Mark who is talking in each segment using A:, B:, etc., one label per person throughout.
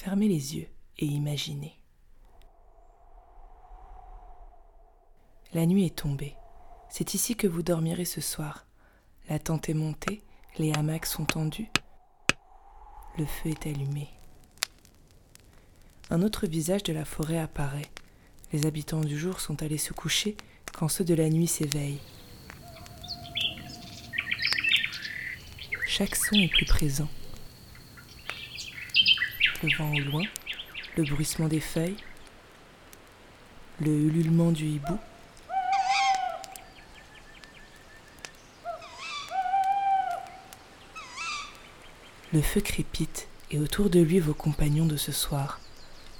A: Fermez les yeux et imaginez. La nuit est tombée. C'est ici que vous dormirez ce soir. La tente est montée, les hamacs sont tendus. Le feu est allumé. Un autre visage de la forêt apparaît. Les habitants du jour sont allés se coucher quand ceux de la nuit s'éveillent. Chaque son est plus présent. Le vent au loin, le bruissement des feuilles, le ululement du hibou. Le feu crépite et autour de lui vos compagnons de ce soir.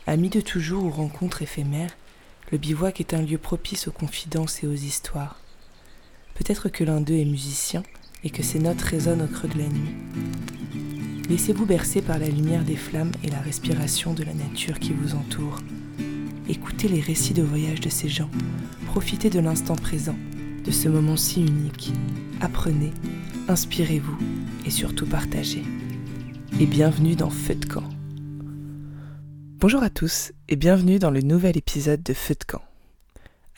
A: Amis de toujours ou rencontres éphémères, le bivouac est un lieu propice aux confidences et aux histoires. Peut-être que l'un d'eux est musicien et que ses notes résonnent au creux de la nuit. Laissez-vous bercer par la lumière des flammes et la respiration de la nature qui vous entoure. Écoutez les récits de voyage de ces gens. Profitez de l'instant présent, de ce moment si unique. Apprenez, inspirez-vous et surtout partagez et bienvenue dans Feu de camp. Bonjour à tous et bienvenue dans le nouvel épisode de Feu de camp.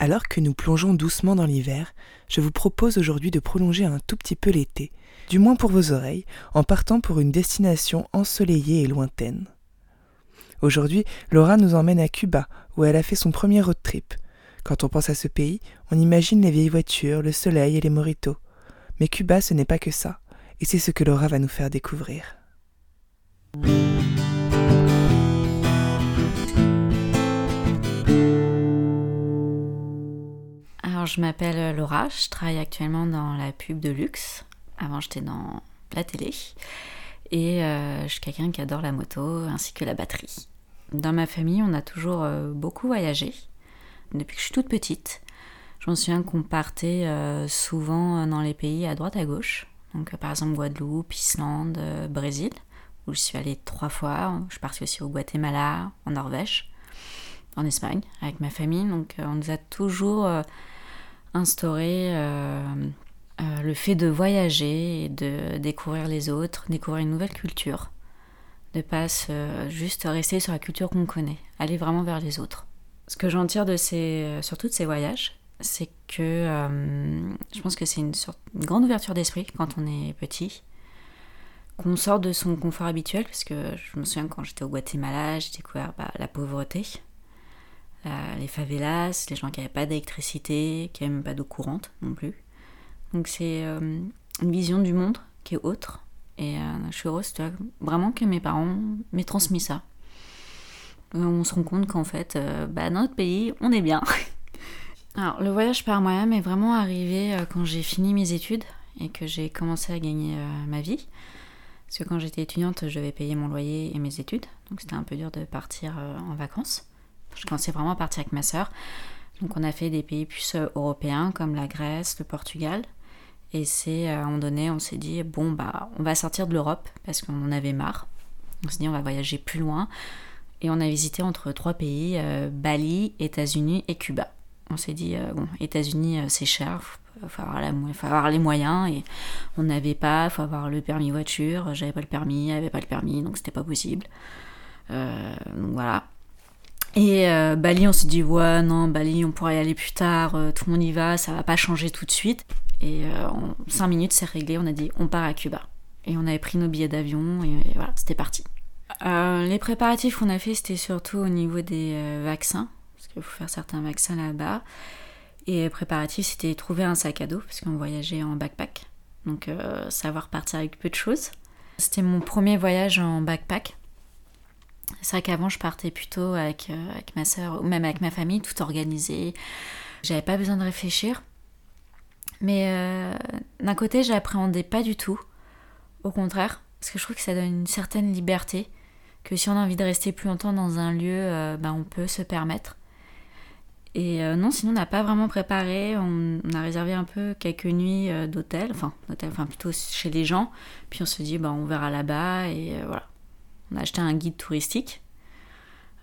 A: Alors que nous plongeons doucement dans l'hiver, je vous propose aujourd'hui de prolonger un tout petit peu l'été, du moins pour vos oreilles, en partant pour une destination ensoleillée et lointaine. Aujourd'hui, Laura nous emmène à Cuba, où elle a fait son premier road trip. Quand on pense à ce pays, on imagine les vieilles voitures, le soleil et les moritos. Mais Cuba, ce n'est pas que ça, et c'est ce que Laura va nous faire découvrir.
B: Alors, je m'appelle Laura, je travaille actuellement dans la pub de luxe. Avant, j'étais dans la télé. Et euh, je suis quelqu'un qui adore la moto ainsi que la batterie. Dans ma famille, on a toujours euh, beaucoup voyagé. Depuis que je suis toute petite, je me souviens qu'on partait euh, souvent dans les pays à droite à gauche. Donc, par exemple, Guadeloupe, Islande, Brésil où je suis allée trois fois. Je suis partie aussi au Guatemala, en Norvège, en Espagne, avec ma famille. Donc on nous a toujours instauré euh, le fait de voyager et de découvrir les autres, découvrir une nouvelle culture. De pas juste rester sur la culture qu'on connaît, aller vraiment vers les autres. Ce que j'en tire de ces, sur tous ces voyages, c'est que je pense que c'est une, une grande ouverture d'esprit quand on est petit qu'on sort de son confort habituel, parce que je me souviens quand j'étais au Guatemala, j'ai découvert bah, la pauvreté, les favelas, les gens qui n'avaient pas d'électricité, qui n'avaient même pas d'eau courante non plus. Donc c'est euh, une vision du monde qui est autre. Et euh, je suis heureuse vraiment que mes parents m'aient transmis ça. On se rend compte qu'en fait, euh, bah, dans notre pays, on est bien. Alors, le voyage par moi-même est vraiment arrivé quand j'ai fini mes études et que j'ai commencé à gagner ma vie. Parce que quand j'étais étudiante, je devais payer mon loyer et mes études. Donc c'était un peu dur de partir euh, en vacances. Je commençais vraiment à partir avec ma sœur. Donc on a fait des pays plus euh, européens comme la Grèce, le Portugal. Et c'est euh, à un moment donné, on s'est dit, bon, bah, on va sortir de l'Europe parce qu'on en avait marre. On s'est dit, on va voyager plus loin. Et on a visité entre trois pays, Bali, États-Unis et Cuba. On s'est dit, bon, États-Unis, c'est cher, il faut avoir, les moyens et on n'avait pas, il faut avoir le permis voiture, j'avais pas le permis, elle avait pas le permis, donc c'était pas possible. Euh, donc voilà. Et euh, Bali, on s'est dit, ouais, non, Bali, on pourrait y aller plus tard, euh, tout le monde y va, ça va pas changer tout de suite. Et en 5 minutes, c'est réglé, on a dit, on part à Cuba. Et on avait pris nos billets d'avion, et, voilà, c'était parti. les préparatifs qu'on a fait, c'était surtout au niveau des vaccins, parce qu'il faut faire certains vaccins là-bas. Et préparatif, c'était trouver un sac à dos, parce qu'on voyageait en backpack. Donc euh, savoir partir avec peu de choses. C'était mon premier voyage en backpack. C'est vrai qu'avant, je partais plutôt avec, euh, avec ma soeur, ou même avec ma famille, tout organisé. J'avais pas besoin de réfléchir. Mais euh, d'un côté, j'appréhendais pas du tout. Au contraire, parce que je trouve que ça donne une certaine liberté. Que si on a envie de rester plus longtemps dans un lieu, ben, on peut se permettre. Et euh, non, sinon on n'a pas vraiment préparé. On, a réservé un peu quelques nuits euh, d'hôtel, enfin d'hôtel, enfin plutôt chez les gens. Puis on se dit, bah, on verra là-bas et euh, voilà. On a acheté un guide touristique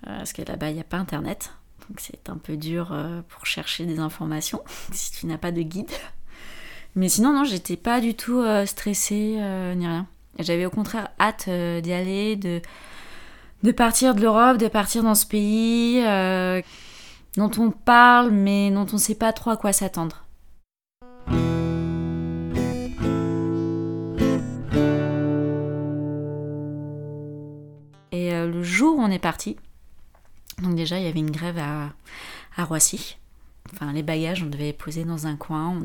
B: parce que là-bas il n'y a pas internet, donc c'est un peu dur pour chercher des informations si tu n'as pas de guide. Mais sinon non, j'étais pas du tout stressée ni rien. J'avais au contraire hâte d'y aller, de de partir de l'Europe, de partir dans ce pays dont on parle mais dont on sait pas trop à quoi s'attendre. Et le jour où on est parti, donc déjà il y avait une grève à, à Roissy. Enfin, les bagages, on devait les poser dans un coin.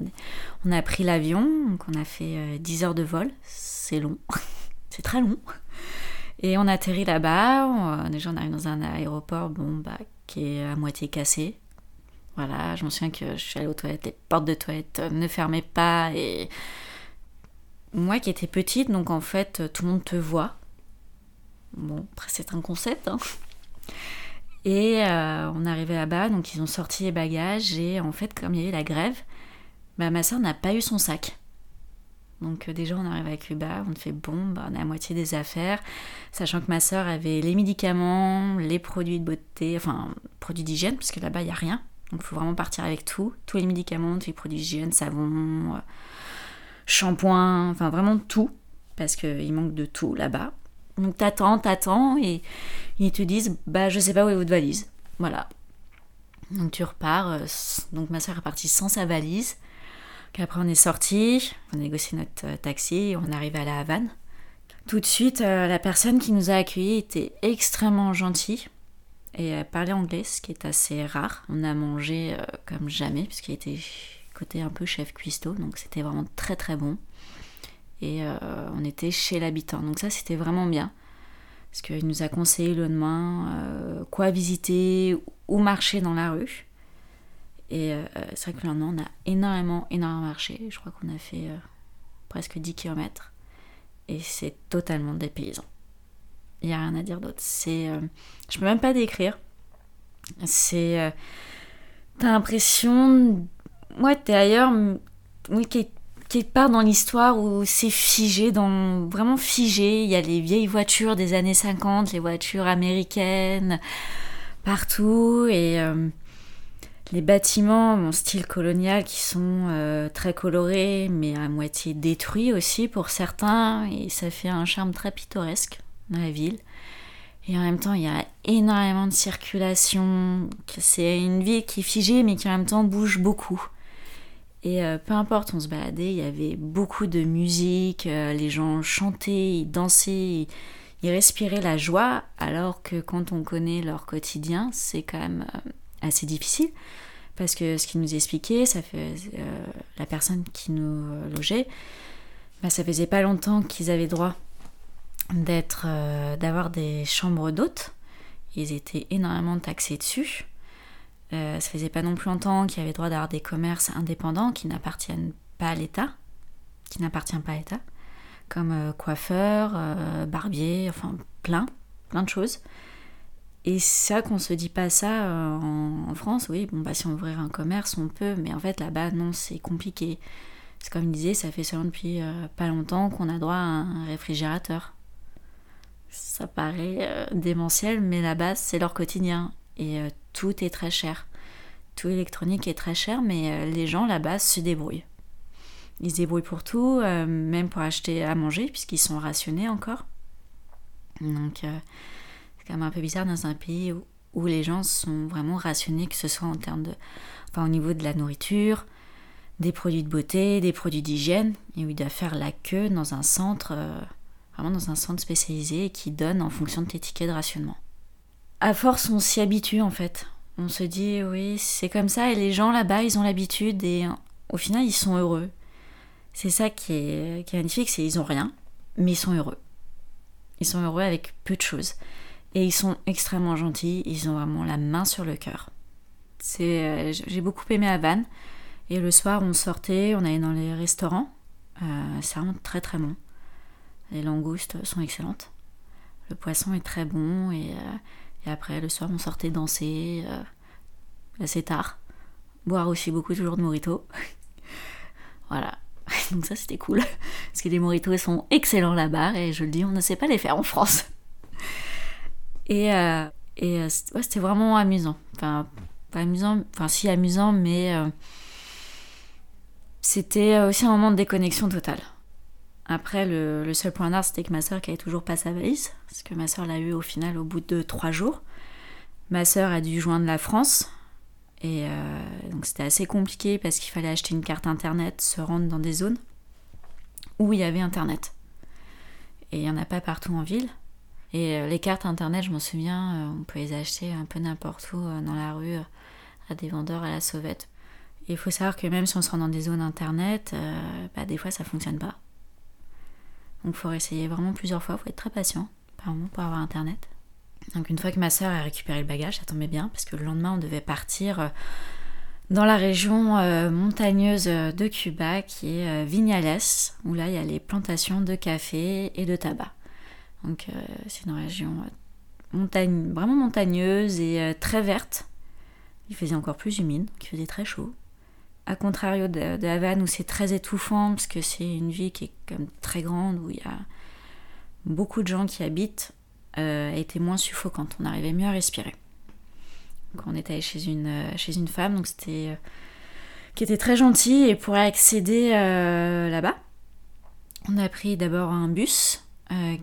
B: On, a pris l'avion, donc on a fait 10 heures de vol. C'est long, c'est très long. Et on a atterri là-bas. Déjà, on arrive dans un aéroport bon, bah, qui est à moitié cassé. Voilà, je me souviens que je suis allée aux toilettes, les portes de toilettes ne fermaient pas. Et moi qui étais petite, donc en fait, tout le monde te voit. Bon, après, c'est un concept. Hein. Et euh, on arrivé là-bas, donc ils ont sorti les bagages. Et en fait, comme il y avait la grève, bah, ma soeur n'a pas eu son sac. Donc euh, déjà on arrive à Cuba, on fait bon, bah, on a à moitié des affaires, sachant que ma soeur avait les médicaments, les produits de beauté, enfin produits d'hygiène, parce que là-bas il n'y a rien. Donc il faut vraiment partir avec tout, tous les médicaments, tous les produits d'hygiène, savon, euh, shampoing, enfin vraiment tout, parce qu'il manque de tout là-bas. Donc t'attends, t'attends, et ils te disent, bah je sais pas où est votre valise. Voilà. Donc tu repars, euh, donc ma soeur est partie sans sa valise. Après, on est sorti, on a négocié notre euh, taxi, on arrive à la Havane. Tout de suite, euh, la personne qui nous a accueillis était extrêmement gentille et parlait anglais, ce qui est assez rare. On a mangé comme jamais, puisqu'il était côté un peu chef cuistot, donc c'était vraiment très très bon. Et on était chez l'habitant, donc ça c'était vraiment bien. Parce qu'il nous a conseillé le lendemain quoi visiter, où marcher dans la rue. Et euh, c'est vrai que le lendemain, on a énormément, énormément marché. Je crois qu'on a fait euh, presque 10 km. Et c'est totalement dépaysant. Il n'y a rien à dire d'autre. C'est, euh, je peux même pas décrire. C'est, t'as l'impression, ouais, t'es ailleurs, oui, quelque part dans l'histoire où c'est figé, dans, vraiment figé. Il y a les vieilles voitures des années 50, les voitures américaines, partout. Et les bâtiments, mon style colonial, qui sont euh, très colorés, mais à moitié détruits aussi pour certains, et ça fait un charme très pittoresque dans la ville. Et en même temps, il y a énormément de circulation. C'est une ville qui est figée, mais qui en même temps bouge beaucoup. Et euh, peu importe, on se baladait, il y avait beaucoup de musique, euh, les gens chantaient, ils dansaient, ils respiraient la joie, alors que quand on connaît leur quotidien, c'est quand même assez difficile parce que ce qu'il nous expliquait, ça fait euh, la personne qui nous euh, logeait, bah, ça faisait pas longtemps qu'ils avaient droit d'être, euh, d'avoir des chambres d'hôtes. Ils étaient énormément taxés dessus. Ça faisait pas non plus longtemps qu'ils avaient droit d'avoir des commerces indépendants qui n'appartiennent pas à l'État, qui n'appartiennent pas à l'État, comme coiffeur, barbier, enfin plein, plein de choses. Et ça qu'on se dit pas ça euh, en, France, oui, bon bah si on ouvrir un commerce, on peut, mais en fait là-bas non, c'est compliqué. C'est comme je disais, ça fait seulement depuis euh, pas longtemps qu'on a droit à un réfrigérateur. Ça paraît euh, démentiel, mais là-bas c'est leur quotidien et tout est très cher. Tout électronique est très cher, mais les gens là-bas se débrouillent. Ils se débrouillent pour tout, même pour acheter à manger, puisqu'ils sont rationnés encore. Donc c'est quand même un peu bizarre dans un pays où, les gens sont vraiment rationnés, que ce soit en termes de. Enfin, au niveau de la nourriture, des produits de beauté, des produits d'hygiène, et où il doit faire la queue dans un centre, euh, vraiment dans un centre spécialisé qui donne en fonction de tes tickets de rationnement. À force, on s'y habitue en fait. On se dit, oui, c'est comme ça, et les gens là-bas, ils ont l'habitude, et au final, ils sont heureux. C'est ça qui est, qui magnifique, c'est ils ont rien, mais ils sont heureux. Ils sont heureux avec peu de choses. Et ils sont extrêmement gentils, ils ont vraiment la main sur le cœur. C'est, euh, j'ai beaucoup aimé Havane. Et le soir, on sortait, on allait dans les restaurants. Euh, c'est vraiment très très bon. Les langoustes sont excellentes. Le poisson est très bon. Et, euh, et après, le soir, on sortait danser assez tard. Boire aussi beaucoup toujours de moritos. voilà. Donc ça, c'était cool. Parce que les moritos sont excellents là-bas. Et je le dis, on ne sait pas les faire en France. Et, euh, et euh, c'était vraiment amusant. Enfin, pas amusant, enfin si amusant, mais euh, c'était aussi un moment de déconnexion totale. Après, le, seul point d'art, c'était que ma soeur qui avait toujours pas sa valise, parce que ma soeur l'a eu au final au bout de trois jours. Ma soeur a dû joindre la France, et euh, donc c'était assez compliqué parce qu'il fallait acheter une carte internet, se rendre dans des zones où il y avait internet. Et il n'y en a pas partout en ville. Et euh, les cartes internet, je m'en souviens, euh, on peut les acheter un peu n'importe où dans la rue à des vendeurs à la sauvette. Il faut savoir que même si on se rend dans des zones internet, bah, des fois ça fonctionne pas. Donc il faut essayer vraiment plusieurs fois, il faut être très patient par pour avoir internet. Donc une fois que ma soeur a récupéré le bagage, ça tombait bien parce que le lendemain on devait partir euh, dans la région euh, montagneuse de Cuba qui est euh, Vignales, où là il y a les plantations de café et de tabac. Donc c'est une région montagne, vraiment montagneuse et très verte. Il faisait encore plus humide, donc il faisait très chaud. A contrario de, Havane où c'est très étouffant parce que c'est une ville qui est très grande, où il y a beaucoup de gens qui habitent euh, était moins suffocante. On arrivait mieux à respirer. On était allé chez une, euh, femme, donc c'était euh, qui était très gentille et pour accéder là-bas, on a pris d'abord un bus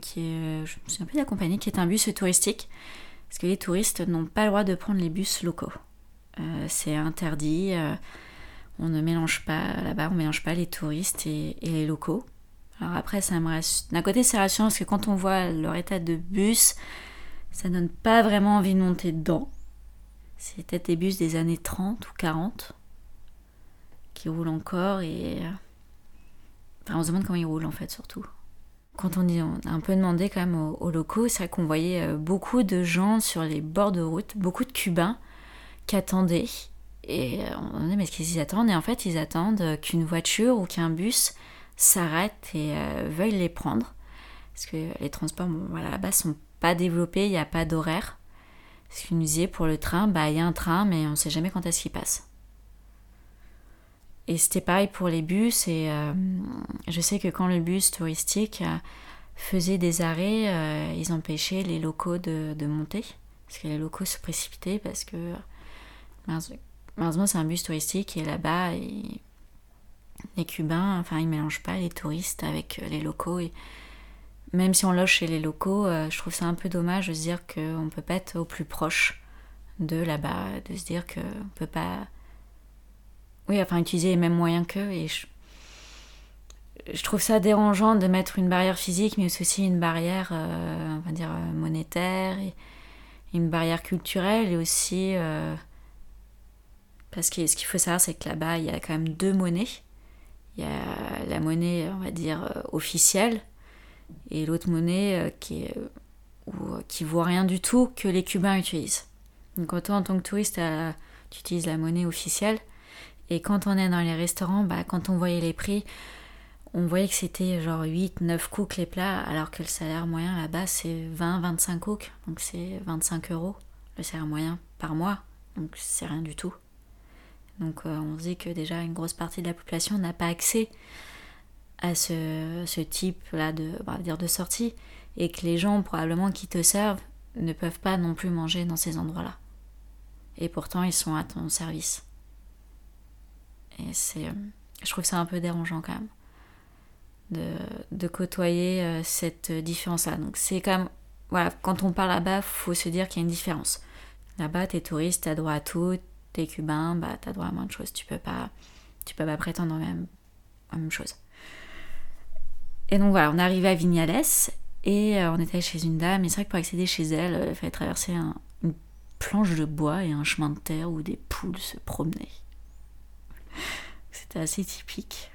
B: qui est, je me souviens plus de la qui est un bus touristique parce que les touristes n'ont pas le droit de prendre les bus locaux. c'est interdit. On ne mélange pas là-bas, on mélange pas les touristes et les locaux. Alors après, ça me D'un côté, c'est rassurant parce que quand on voit leur état de bus, ça donne pas vraiment envie de monter dedans. C'est peut-être des bus des années 30 ou 40 qui roulent encore et. Enfin, on se demande comment ils roulent en fait, surtout. Quand on, dit, a un peu demandé quand même aux, locaux, c'est vrai qu'on voyait euh, beaucoup de gens sur les bords de route, beaucoup de Cubains qui attendaient. Et euh, on demandait, mais ce qu'ils attendent? Et en fait, ils attendent qu'une voiture ou qu'un bus s'arrêtent et euh, veuillent les prendre. Parce que les transports, voilà, là-bas, sont pas développés, il n'y a pas d'horaire. Ce qu'ils nous disait pour le train, bah il y a un train, mais on ne sait jamais quand est-ce qu'il passe. Et c'était pareil pour les bus, et euh, je sais que quand le bus touristique euh, faisait des arrêts, ils empêchaient les locaux de, monter, parce que les locaux se précipitaient, parce que malheureusement c'est un bus touristique, et là-bas, les Cubains, enfin, ils mélangent pas les touristes avec euh, les locaux. Et même si on loge chez les locaux, euh, je trouve ça un peu dommage de se dire qu'on peut pas être au plus proche de là-bas, de se dire qu'on peut pas. Oui, enfin, utiliser les mêmes moyens qu'eux. Et je... trouve ça dérangeant de mettre une barrière physique, mais aussi une barrière, euh, on va dire, monétaire, et une barrière culturelle, et aussi. Parce que ce qu'il faut savoir, c'est que là-bas, il y a quand même deux monnaies il y a la monnaie, on va dire, euh, officielle, et l'autre monnaie euh, qui, est, euh, vaut rien du tout que les Cubains utilisent. Donc toi, en tant que touriste, tu utilises la monnaie officielle, et quand on est dans les restaurants, bah, quand on voyait les prix, on voyait que c'était genre 8, 9 cooks les plats, alors que le salaire moyen là-bas c'est 20, 25 cooks, donc c'est 25 euros le salaire moyen par mois, donc c'est rien du tout. Donc euh, on se dit que déjà une grosse partie de la population n'a pas accès à ce, type-là de, dire de sortie et que les gens probablement qui te servent ne peuvent pas non plus manger dans ces endroits-là. Et pourtant ils sont à ton service. Et c'est, euh, je trouve ça un peu dérangeant quand même de, côtoyer euh, cette différence-là. Donc c'est quand voilà, quand on parle là-bas, faut se dire qu'il y a une différence. Là-bas, t'es touriste, t'as droit à tout, t'es cubain, bah t'as droit à moins de choses. Tu peux pas, tu peux pas prétendre la même, la même chose. Et donc voilà, on est arrivé à Vignales et euh, on était chez une dame. Et c'est vrai que pour accéder chez elle, euh, il fallait traverser une planche de bois et un chemin de terre où des poules se promenaient. C'était assez typique.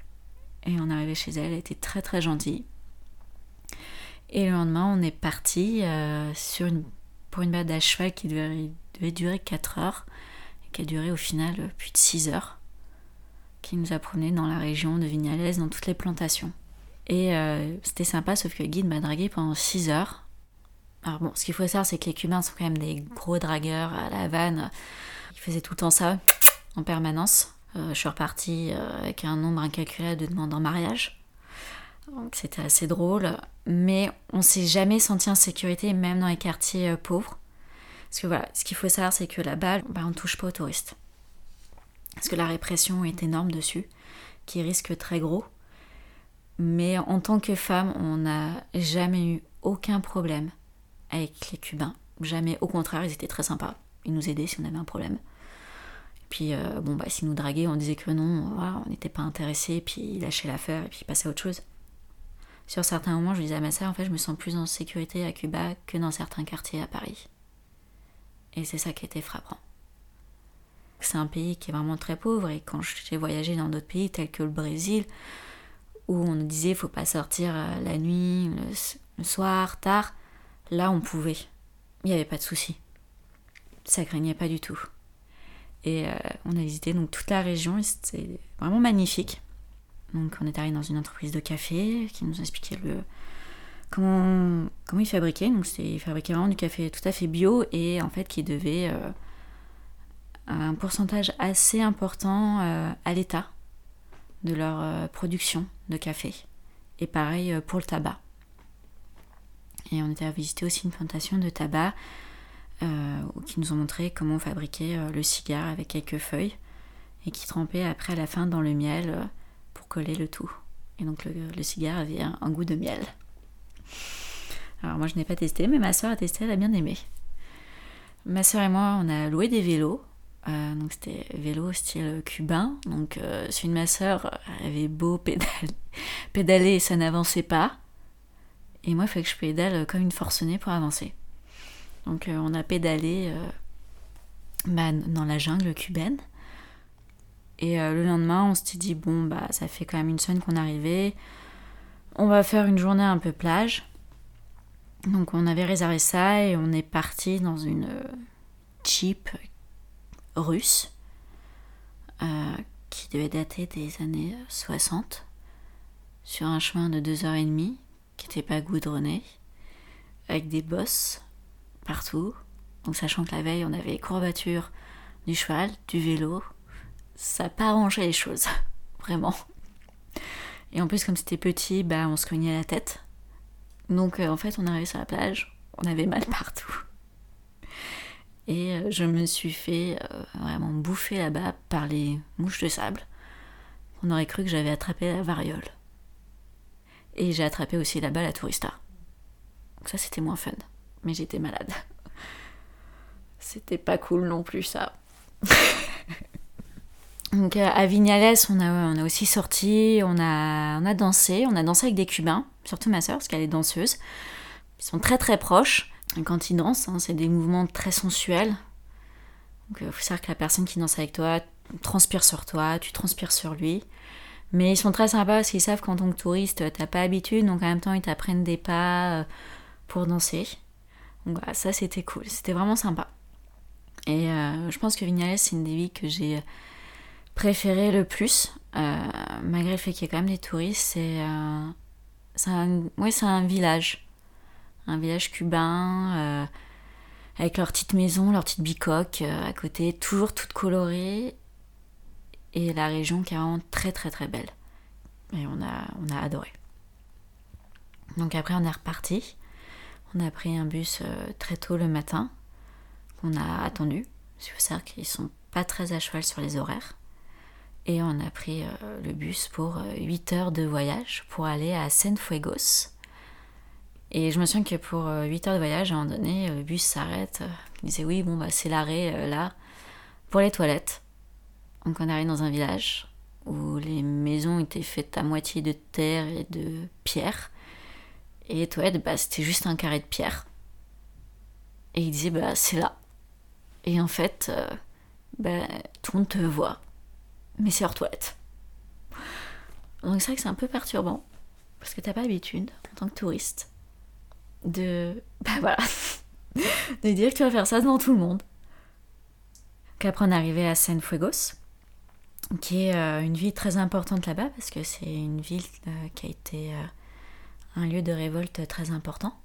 B: Et on arrivé chez elle, elle était très très gentille. Et le lendemain, on est parti euh, sur une, pour une balade à cheval qui devait, devait durer 4 heures qui a duré au final plus de 6 heures, qui nous a promené dans la région de Vignales, dans toutes les plantations. Et euh, c'était sympa, sauf que le guide m'a dragué pendant 6 heures. Alors bon, ce qu'il faut savoir, c'est que les Cubains sont quand même des gros dragueurs à la Havane. Ils faisaient tout le temps ça, en permanence. Euh, je suis repartie euh, avec un nombre incalculable de demandes en mariage. Donc c'était assez drôle. Mais on s'est jamais senti en sécurité, même dans les quartiers pauvres. Parce que voilà, ce qu'il faut savoir, c'est que là-bas, bah, on ne touche pas aux touristes. Parce que la répression est énorme dessus, qui risque très gros. Mais en tant que femme, on n'a jamais eu aucun problème avec les Cubains. Jamais, au contraire, ils étaient très sympas. Ils nous aidaient si on avait un problème. Et puis, euh, bon, bah, s'ils nous draguaient, on disait que non, on n'était pas intéressé, puis ils lâchaient l'affaire, et puis ils passaient à autre chose. Sur certains moments, je disais à ma sœur, en fait, je me sens plus en sécurité à Cuba que dans certains quartiers à Paris. Et c'est ça qui était frappant. C'est un pays qui est vraiment très pauvre, et quand j'ai voyagé dans d'autres pays tels que le Brésil, où on nous disait faut pas sortir euh, la nuit, le, soir, tard, là on pouvait. Il n'y avait pas de souci. Ça craignait pas du tout. Et euh, on a visité donc toute la région et c'était vraiment magnifique. Donc on est arrivé dans une entreprise de café qui nous expliquait le comment ils fabriquaient. Donc ils fabriquaient vraiment du café tout à fait bio et en fait qui devait euh, un pourcentage assez important à l'État de leur euh, production de café. Et pareil euh, pour le tabac. Et on était à visiter aussi une plantation de tabac euh, qui nous ont montré comment fabriquer le cigare avec quelques feuilles et qui trempait après à la fin dans le miel pour coller le tout. Et donc le, cigare avait un, goût de miel. Alors moi je n'ai pas testé, mais ma soeur a testé, elle a bien aimé. Ma soeur et moi, on a loué des vélos euh, donc c'était vélo style cubain. Donc euh, une ma soeur avait beau pédaler, et ça n'avançait pas. Et moi, il fallait que je pédale comme une forcenée pour avancer. Donc euh, on a pédalé bah, dans la jungle cubaine. Et le lendemain, on s'était dit, bon, bah ça fait quand même une semaine qu'on arrivé. On va faire une journée un peu plage. Donc on avait réservé ça et on est parti dans une Jeep russe euh, qui devait dater des années 60 sur un chemin de 2h30 qui n'était pas goudronné avec des bosses partout. Donc sachant que la veille on avait courbature du cheval, du vélo, ça n'a pas arrangé les choses, vraiment. Et en plus comme c'était petit, bah on se cognait la tête. Donc euh, en fait on arrivait sur la plage, on avait mal partout. Et euh, je me suis fait euh, vraiment bouffer là-bas par les mouches de sable. On aurait cru que j'avais attrapé la variole. Et j'ai attrapé aussi là-bas la tourista. Donc ça c'était moins fun. Mais j'étais malade. C'était pas cool non plus ça. Donc euh, à Vignales, on a, on a aussi sorti, on a, on a dansé, on a dansé avec des Cubains, surtout ma soeur parce qu'elle est danseuse. Ils sont très très proches quand ils dansent, hein, c'est des mouvements très sensuels. Donc il euh, faut savoir que la personne qui danse avec toi transpire sur toi, tu transpires sur lui. Mais ils sont très sympas parce qu'ils savent qu'en tant que touriste, t'as pas habitude, donc en même temps ils t'apprennent des pas euh, pour danser. Donc voilà, ça c'était cool, c'était vraiment sympa. Et euh, je pense que Vignales, c'est une des villes que j'ai préférées le plus, malgré le fait qu'il y ait quand même des touristes. C'est un, ouais, un village un village cubain euh, avec leur petite maison, leur petite bicoque euh, à côté, toujours toute colorée. Et la région qui est vraiment très très très belle. Et on a, on a adoré. Donc après on est reparti. On a pris un bus euh, très tôt le matin qu'on a attendu. Il faut savoir qu'ils sont pas très à cheval sur les horaires. Et on a pris le bus pour 8 heures de voyage pour aller à Cienfuegos, et je me souviens que pour 8 euh, heures de voyage, à un moment donné, le bus s'arrête. Euh, il disait oui, bon, bah, c'est l'arrêt euh, là pour les toilettes. Donc on arrive dans un village où les maisons étaient faites à moitié de terre et de pierre. Et les toilettes, bah, c'était juste un carré de pierre. Et il disait, bah, c'est là. Et en fait, bah, tout le monde te voit. Mais c'est hors toilette. Donc c'est vrai que c'est un peu perturbant. Parce que t'as pas l'habitude, en tant que touriste, de. Bah voilà. de dire que tu vas faire ça devant tout le monde. Qu'après on est arrivé à Cienfuegos, qui est euh, une ville très importante là-bas parce que c'est une ville euh, qui a été euh, un lieu de révolte très important.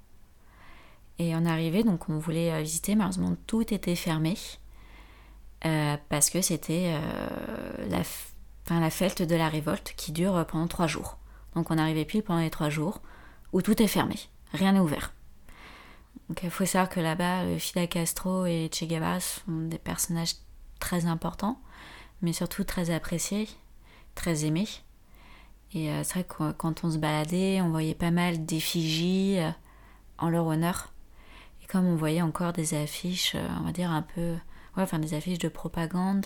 B: Et on est arrivé, donc on voulait visiter, malheureusement tout était fermé parce que c'était la, enfin, la fête de la révolte qui dure pendant trois jours. Donc on arrivé pile pendant les trois jours où tout est fermé rien n'est ouvert. Donc il faut savoir que là-bas, Fidel Castro et Che Guevara sont des personnages très importants, mais surtout très appréciés, très aimés. Et c'est vrai que quand on se baladait, on voyait pas mal d'effigies en leur honneur. Et comme on voyait encore des affiches, on va dire un peu, ouais, enfin des affiches de propagande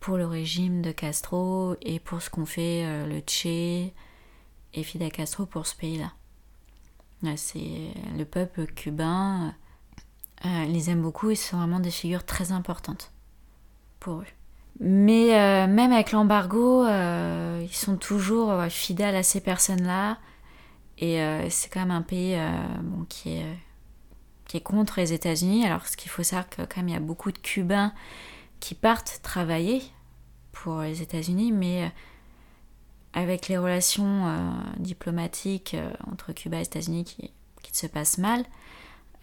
B: pour le régime de Castro et pour ce qu'ont fait le Che et Fidel Castro pour ce pays-là. C'est le peuple cubain, euh, ils les aiment beaucoup et ce sont vraiment des figures très importantes pour eux. Mais euh, même avec l'embargo, euh, ils sont toujours fidèles à ces personnes-là. Et c'est quand même un pays qui, est, qui est contre les États-Unis. Alors, ce qu'il faut savoir, que quand même, il y a beaucoup de Cubains qui partent travailler pour les États-Unis, mais avec les relations euh, diplomatiques euh, entre Cuba et les États-Unis qui, se passent mal,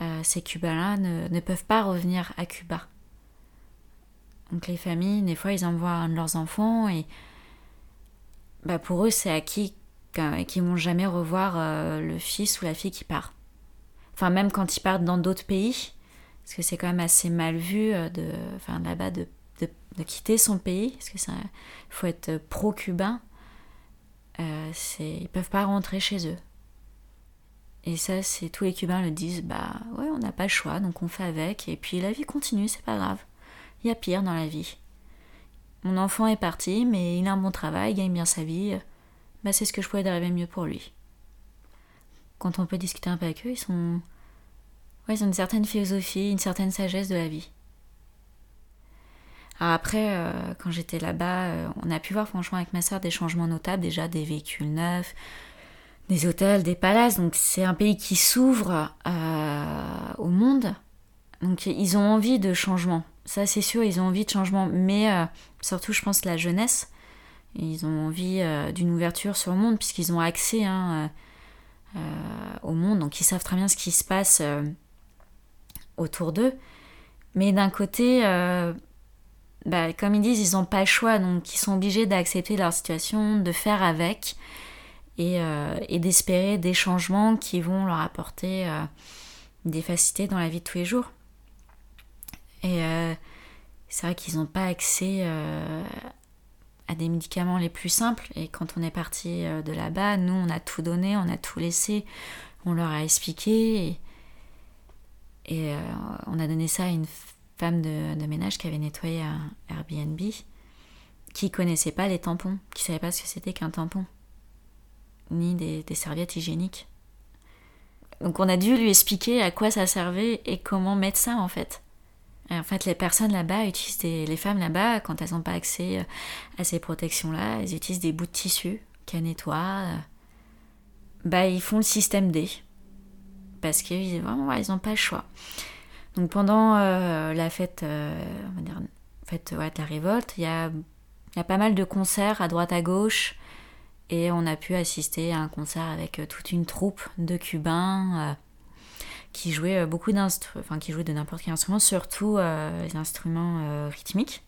B: euh, ces Cubains-là ne, peuvent pas revenir à Cuba. Donc les familles, des fois, ils envoient un de leurs enfants et bah, pour eux, c'est acquis qu'ils vont jamais revoir le fils ou la fille qui part. Enfin, même quand ils partent dans d'autres pays, parce que c'est quand même assez mal vu de, enfin, là-bas de, de, quitter son pays, parce que faut être pro-cubain euh, ils peuvent pas rentrer chez eux. Et ça, c'est tous les Cubains le disent, bah ouais, on n'a pas le choix, donc on fait avec, et puis la vie continue, c'est pas grave. Il y a pire dans la vie. Mon enfant est parti, mais il a un bon travail, il gagne bien sa vie, bah c'est ce que je pouvais d'arriver mieux pour lui. Quand on peut discuter un peu avec eux, ils. Ouais, ils ont une certaine philosophie, une certaine sagesse de la vie après, euh, quand j'étais là-bas, euh, on a pu voir franchement avec ma soeur des changements notables, déjà des véhicules neufs, des hôtels, des palaces. Donc c'est un pays qui s'ouvre euh, au monde. Donc ils ont envie de changement. Ça c'est sûr, ils ont envie de changement. Mais surtout, je pense, la jeunesse. Ils ont envie d'une ouverture sur le monde puisqu'ils ont accès hein, au monde. Donc ils savent très bien ce qui se passe autour d'eux. Mais d'un côté bah, comme ils disent, ils n'ont pas le choix, donc ils sont obligés d'accepter leur situation, de faire avec et, euh, d'espérer des changements qui vont leur apporter euh, des facilités dans la vie de tous les jours. Et euh, c'est vrai qu'ils n'ont pas accès à des médicaments les plus simples. Et quand on est parti de là-bas, nous, on a tout donné, on a tout laissé, on leur a expliqué. Et, et on a donné ça à une femme de, ménage qui avait nettoyé un Airbnb, qui connaissait pas les tampons, qui savait pas ce que c'était qu'un tampon, ni des, serviettes hygiéniques. Donc on a dû lui expliquer à quoi ça servait et comment mettre ça en fait. En fait, les personnes là-bas utilisent les femmes là-bas, quand elles n'ont pas accès euh, à ces protections-là, elles utilisent des bouts de tissu qu'elles nettoient. Euh. Bah, ils font le système D. Parce qu'ils n'ont pas le choix. Donc pendant euh, la fête, euh, on va dire, fête de la révolte, il y a, pas mal de concerts à droite à gauche et on a pu assister à un concert avec euh, toute une troupe de Cubains qui jouaient beaucoup d'instruments, enfin qui jouaient de n'importe quel instrument, surtout les instruments rythmiques.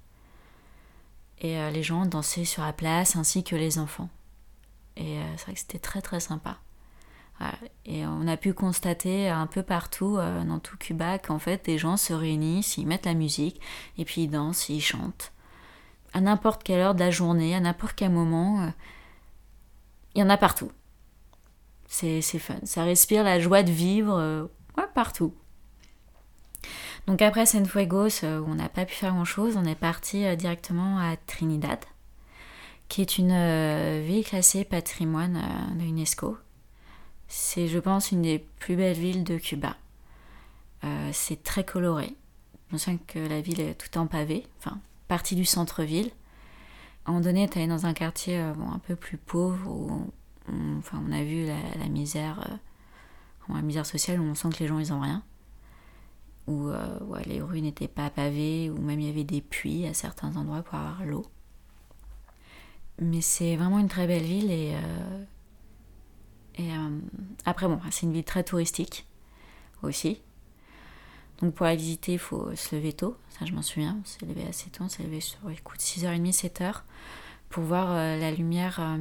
B: Et les gens dansaient sur la place ainsi que les enfants. Et c'est vrai que c'était très très sympa. Et on a pu constater un peu partout euh, dans tout Cuba qu'en fait des gens se réunissent, ils mettent la musique et puis ils dansent, ils chantent. À n'importe quelle heure de la journée, à n'importe quel moment, euh, il y en a partout. C'est fun, ça respire la joie de vivre euh, partout. Donc après Fuegos, où on n'a pas pu faire grand-chose, on est parti directement à Trinidad, qui est une ville classée patrimoine de l'UNESCO c'est, je pense, une des plus belles villes de Cuba. Euh, c'est très coloré. On sent que la ville est tout en pavé, enfin, partie du centre-ville. À un moment donné, tu dans un quartier euh, un peu plus pauvre où on, enfin, on a vu la, misère, euh, la misère sociale où on sent que les gens ils ont rien. Où les rues n'étaient pas pavées, où même il y avait des puits à certains endroits pour avoir l'eau. Mais c'est vraiment une très belle ville et et euh, après, bon, c'est une ville très touristique aussi. Donc pour la visiter, il faut se lever tôt, ça je m'en souviens, on s'est levé assez tôt, on s'est levé sur écoute, 6h30, 7h, pour voir euh, la lumière euh,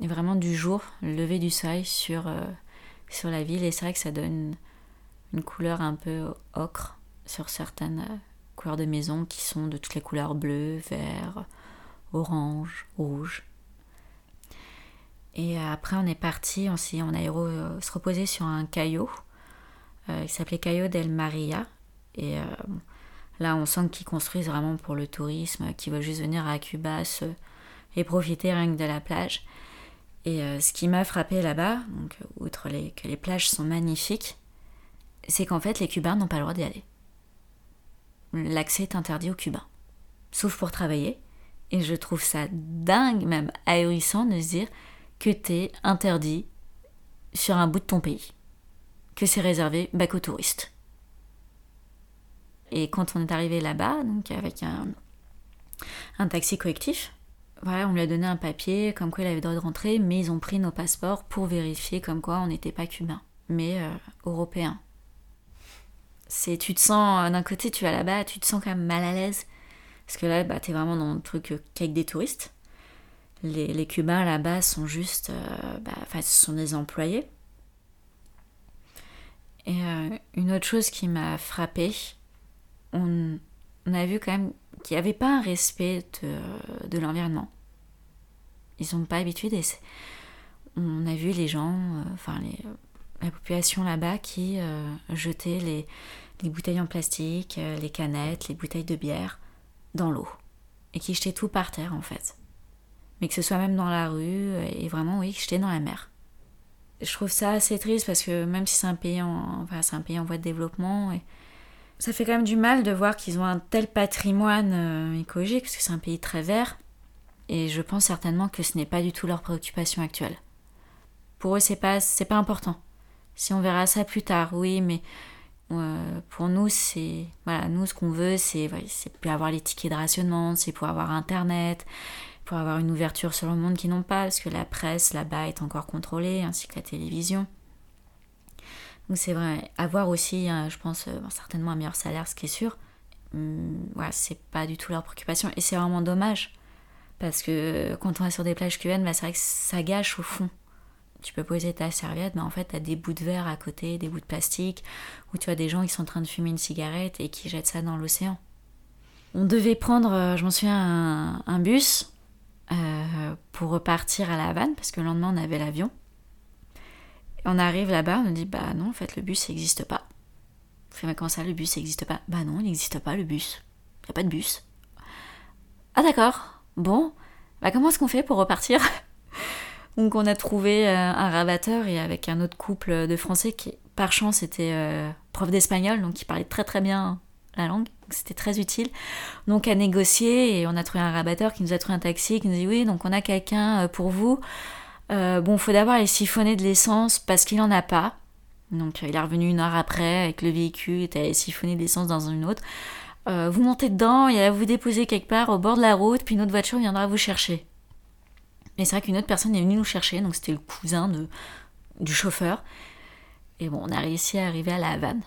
B: vraiment du jour, le lever du soleil sur, sur la ville. Et c'est vrai que ça donne une couleur un peu ocre sur certaines couleurs de maison qui sont de toutes les couleurs bleues, vert, orange, rouge. Et après, on est parti, on, on a euh, se reposer sur un caillot euh, qui s'appelait Cayo del Maria. Et euh, là, on sent qu'ils construisent vraiment pour le tourisme, qui veulent juste venir à Cuba et profiter rien que de la plage. Et ce qui m'a frappé là-bas, donc, outre que les plages sont magnifiques, c'est qu'en fait, les Cubains n'ont pas le droit d'y aller. L'accès est interdit aux Cubains, sauf pour travailler. Et je trouve ça dingue, même ahurissant, de se dire que t'es interdit sur un bout de ton pays, que c'est réservé bac aux touristes. Et quand on est arrivé là-bas, donc avec un taxi collectif, on lui a donné un papier comme quoi il avait le droit de rentrer, mais ils ont pris nos passeports pour vérifier comme quoi on n'était pas cubain, mais euh, européen. Tu te sens, d'un côté, tu vas là-bas, tu te sens quand même mal à l'aise, parce que là, bah, t'es vraiment dans le truc qu'avec des touristes les, Cubains là-bas sont juste, euh, bah, enfin, ce sont des employés. Et euh, une autre chose qui m'a frappée, on, a vu quand même qu'il n'y avait pas un respect de, l'environnement. Ils n'ont pas l'habitude et on a vu les gens, euh, enfin la population là-bas qui jetaient les, les, bouteilles en plastique, les canettes, les bouteilles de bière dans l'eau et qui jetaient tout par terre en fait mais que ce soit même dans la rue, et vraiment, oui, j'étais dans la mer. Je trouve ça assez triste parce que même si c'est un pays en, enfin, c'est un pays en voie de développement, ça fait quand même du mal de voir qu'ils ont un tel patrimoine euh, écologique, parce que c'est un pays très vert, et je pense certainement que ce n'est pas du tout leur préoccupation actuelle. Pour eux, c'est pas, c'est pas important. Si on verra ça plus tard, oui, mais euh, pour nous, c'est voilà, nous ce qu'on veut, c'est c'est plus avoir les tickets de rationnement, c'est pour avoir internet, pour avoir une ouverture sur le monde qui n'ont pas, parce que la presse là-bas est encore contrôlée, ainsi que la télévision. Donc c'est vrai, avoir aussi, hein, je pense, euh, certainement un meilleur salaire, ce qui est sûr, hum, voilà, c'est pas du tout leur préoccupation. Et c'est vraiment dommage, parce que quand on est sur des plages cubaines, bah, c'est vrai que ça gâche au fond. Tu peux poser ta serviette, mais en fait, tu as des bouts de verre à côté, des bouts de plastique, ou tu as des gens qui sont en train de fumer une cigarette et qui jettent ça dans l'océan. On devait prendre, euh, je m'en souviens, un bus euh, pour repartir à La Havane, parce que le lendemain on avait l'avion. On arrive là-bas, on nous dit bah non, en fait le bus n'existe pas. fait, mais comment ça, le bus n'existe pas? Bah non, il n'existe pas le bus. Il n'y a pas de bus. Ah d'accord, bon, bah comment est-ce qu'on fait pour repartir? Donc on a trouvé euh, un rabatteur et avec un autre couple de Français qui, par chance, était euh, prof d'espagnol, donc qui parlait très très bien la langue c'était très utile. Donc à négocier et on a trouvé un rabatteur qui nous a trouvé un taxi qui nous dit oui donc on a quelqu'un euh, pour vous. Euh, bon faut d'abord aller siphonner de l'essence parce qu'il en a pas. Donc il est revenu une heure après avec le véhicule, il était allé siphonner de l'essence dans une autre. Euh, vous montez dedans et vous déposez quelque part au bord de la route puis une autre voiture viendra vous chercher. Et c'est vrai qu'une autre personne est venue nous chercher donc c'était le cousin de, du chauffeur. Et bon on a réussi à arriver à la Havane.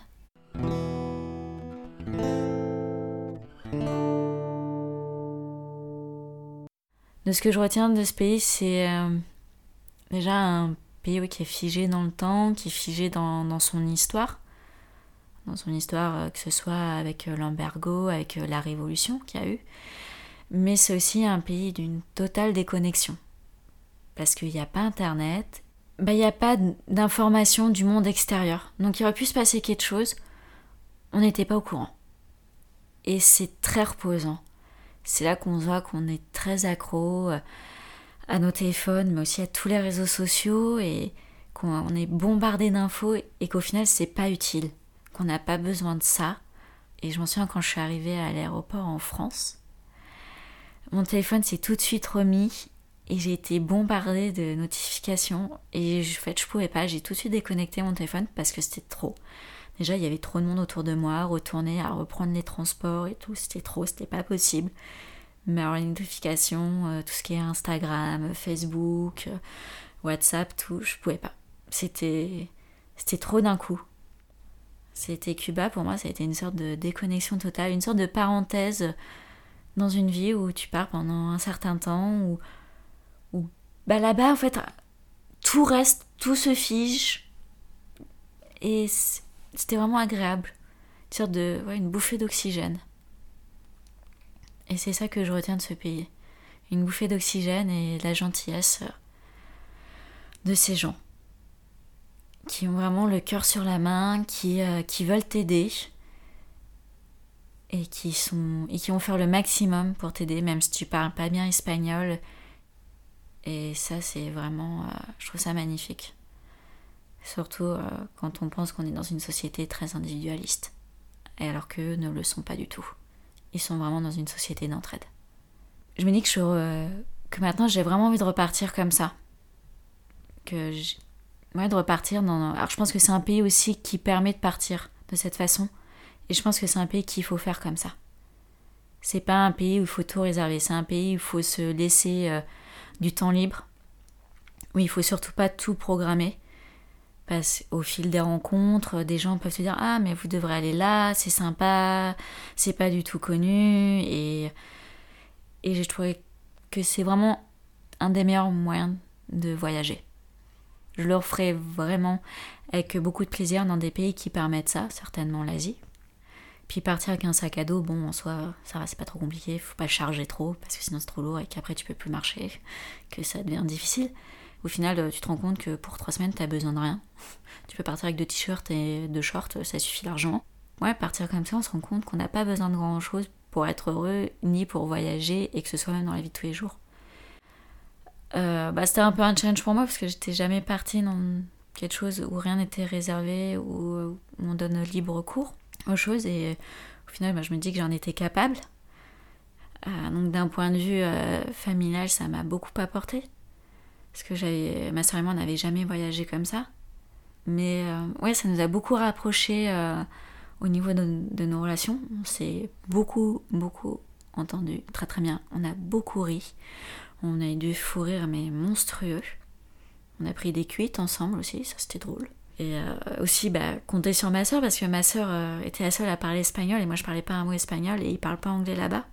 B: De ce que je retiens de ce pays, c'est euh, déjà un pays qui est figé dans le temps, qui est figé dans, son histoire. Dans son histoire, euh, que ce soit avec euh, l'embargo, avec la révolution qu'il y a eu. Mais c'est aussi un pays d'une totale déconnexion. Parce qu'il n'y a pas Internet, bah, il n'y a pas d'information du monde extérieur. Donc il aurait pu se passer quelque chose, on n'était pas au courant. Et c'est très reposant c'est là qu'on voit qu'on est très accro euh, à nos téléphones, mais aussi à tous les réseaux sociaux et qu'on est bombardé d'infos et qu'au final c'est pas utile, qu'on n'a pas besoin de ça. Et je m'en souviens quand je suis arrivée à l'aéroport en France, mon téléphone s'est tout de suite remis et j'ai été bombardée de notifications et en fait je pouvais pas, j'ai tout de suite déconnecté mon téléphone parce que c'était trop. Déjà, il y avait trop de monde autour de moi, retourner à reprendre les transports et tout, c'était trop, c'était pas possible. Mais alors les euh, tout ce qui est Instagram, Facebook, euh, WhatsApp, tout, je pouvais pas. C'était c'était trop d'un coup. C'était Cuba pour moi, ça a été une sorte de déconnexion totale, une sorte de parenthèse dans une vie où tu pars pendant un certain temps, où, où bah là-bas en fait tout reste, tout se fige et c'était vraiment agréable. Une sorte de. Ouais, une bouffée d'oxygène. Et c'est ça que je retiens de ce pays. Une bouffée d'oxygène et la gentillesse. de ces gens qui ont vraiment le cœur sur la main, qui, euh, qui veulent t'aider et qui sont et qui vont faire le maximum pour t'aider, même si tu parles pas bien espagnol. Et ça, c'est vraiment, euh, je trouve ça magnifique. Surtout euh, quand on pense qu'on est dans une société très individualiste, et alors qu'eux ne le sont pas du tout. Ils sont vraiment dans une société d'entraide. Je me dis que, je, que maintenant j'ai vraiment envie de repartir comme ça. Que ouais, de repartir dans. Alors je pense que c'est un pays aussi qui permet de partir de cette façon. Et je pense que c'est un pays qu'il faut faire comme ça. C'est pas un pays où il faut tout réserver, c'est un pays où il faut se laisser euh, du temps libre, où il faut surtout pas tout programmer. Qu'au fil des rencontres, des gens peuvent se dire Ah, mais vous devrez aller là, c'est sympa, c'est pas du tout connu. Et, et j'ai trouvé que c'est vraiment un des meilleurs moyens de voyager. Je le ferai vraiment avec beaucoup de plaisir dans des pays qui permettent ça, certainement l'Asie. Puis partir avec un sac à dos, bon, en soi, ça va, c'est pas trop compliqué, faut pas charger trop, parce que sinon c'est trop lourd et qu'après tu peux plus marcher, que ça devient difficile. Au final, euh, tu te rends compte que pour trois semaines, t'as besoin de rien. Tu peux partir avec deux t-shirts et deux shorts, ça suffit largement. Ouais, partir comme ça, on se rend compte qu'on n'a pas besoin de grand chose pour être heureux, ni pour voyager, et que ce soit même dans la vie de tous les jours. Euh, bah, c'était un peu un challenge pour moi parce que j'étais jamais partie dans quelque chose où rien n'était réservé, où, on donne libre cours aux choses et au final bah, je me dis que j'en étais capable. Euh, donc d'un point de vue familial ça m'a beaucoup apporté parce que ma soeur et moi n'avait jamais voyagé comme ça. Mais ouais ça nous a beaucoup rapprochés au niveau de, de nos relations. On s'est beaucoup beaucoup entendu très très bien. On a beaucoup ri. On a eu du fou rire, mais monstrueux. On a pris des cuites ensemble aussi, ça c'était drôle. Et euh, aussi, bah, compter sur ma soeur, parce que ma soeur euh, était la seule à parler espagnol, et moi je parlais pas un mot espagnol, et ils parlent pas anglais là-bas.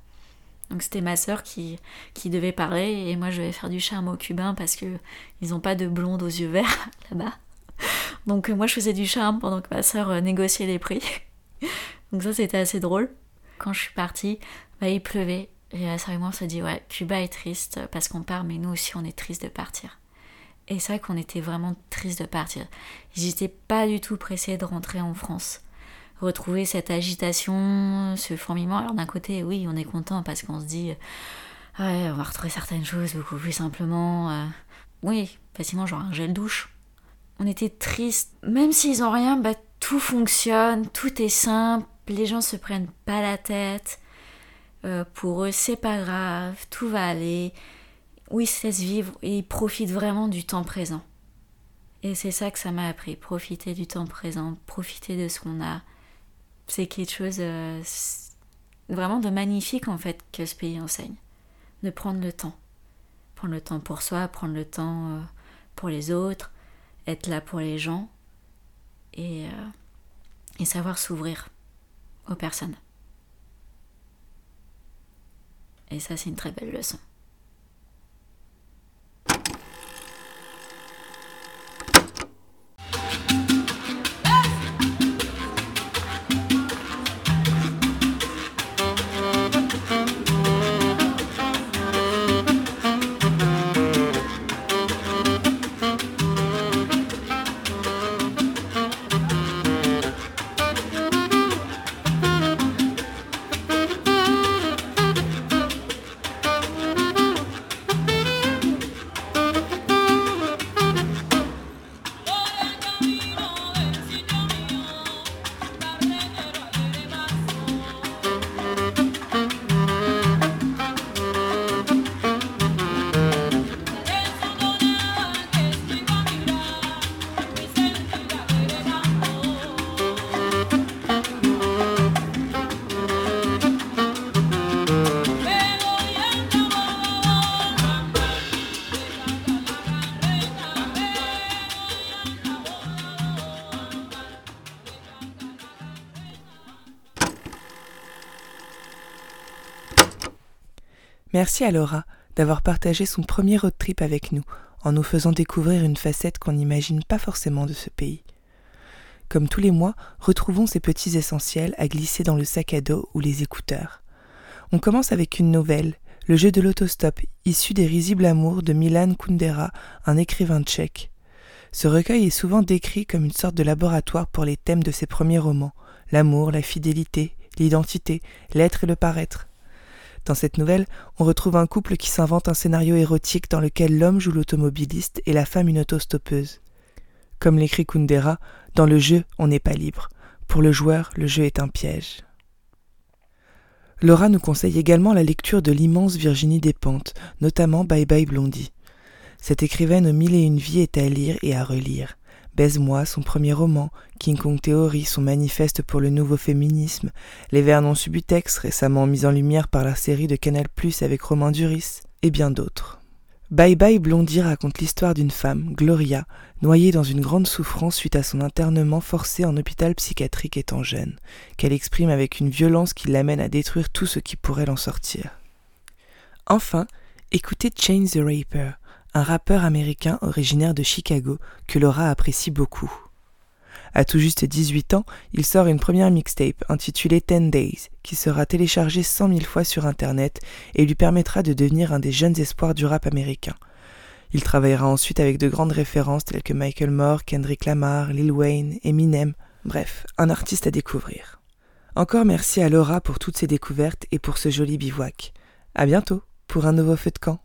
B: Donc c'était ma soeur qui, qui devait parler, et moi je vais faire du charme aux Cubains, parce que ils ont pas de blonde aux yeux verts là-bas. Donc moi je faisais du charme pendant que ma soeur euh, négociait les prix. Donc ça c'était assez drôle. Quand je suis partie, bah, il pleuvait, et la sœur et moi, on se dit, ouais, Cuba est triste parce qu'on part, mais nous aussi, on est triste de partir. Et c'est vrai qu'on était vraiment triste de partir. J'étais pas du tout pressée de rentrer en France. Retrouver cette agitation, ce fourmillement. Alors d'un côté, oui, on est content parce qu'on se dit, ouais, on va retrouver certaines choses beaucoup plus simplement. Euh, oui, facilement, genre un gel douche. On était triste. Même s'ils ont rien, bah, tout fonctionne, tout est simple, les gens se prennent pas la tête. Euh, pour eux, c'est pas grave, tout va aller. Oui, ils se vivre et ils profitent vraiment du temps présent. Et c'est ça que ça m'a appris, profiter du temps présent, profiter de ce qu'on a. C'est quelque chose euh, vraiment de magnifique en fait que ce pays enseigne. De prendre le temps. Prendre le temps pour soi, prendre le temps euh, pour les autres, être là pour les gens et, et savoir s'ouvrir aux personnes. Et ça, c'est une très belle leçon.
A: Merci à Laura d'avoir partagé son premier road trip avec nous, en nous faisant découvrir une facette qu'on n'imagine pas forcément de ce pays. Comme tous les mois, retrouvons ces petits essentiels à glisser dans le sac à dos ou les écouteurs. On commence avec une nouvelle, le jeu de l'autostop, issu des risibles amours de Milan Kundera, un écrivain tchèque. Ce recueil est souvent décrit comme une sorte de laboratoire pour les thèmes de ses premiers romans l'amour, la fidélité, l'identité, l'être et le paraître. Dans cette nouvelle, on retrouve un couple qui s'invente un scénario érotique dans lequel l'homme joue l'automobiliste et la femme une autostoppeuse. Comme l'écrit Kundera, dans le jeu, on n'est pas libre. Pour le joueur, le jeu est un piège. Laura nous conseille également la lecture de l'immense Virginie Despentes, notamment Bye Bye Blondie. Cette écrivaine aux mille et une vies est à lire et à relire. Baise-moi, son premier roman, King Kong Theory, son manifeste pour le nouveau féminisme, Les Vernon Subutex, récemment mis en lumière par la série de Canal Plus avec Romain Duris, et bien d'autres. Bye Bye Blondie raconte l'histoire d'une femme, Gloria, noyée dans une grande souffrance suite à son internement forcé en hôpital psychiatrique étant jeune, qu'elle exprime avec une violence qui l'amène à détruire tout ce qui pourrait l'en sortir. Enfin, écoutez Chain the Raper, un rappeur américain originaire de Chicago que Laura apprécie beaucoup. À tout juste 18 ans, il sort une première mixtape intitulée Ten Days, qui sera téléchargée cent mille fois sur Internet et lui permettra de devenir un des jeunes espoirs du rap américain. Il travaillera ensuite avec de grandes références telles que Michael Moore, Kendrick Lamar, Lil Wayne, Eminem, bref, un artiste à découvrir. Encore merci à Laura pour toutes ces découvertes et pour ce joli bivouac. À bientôt pour un nouveau feu de camp.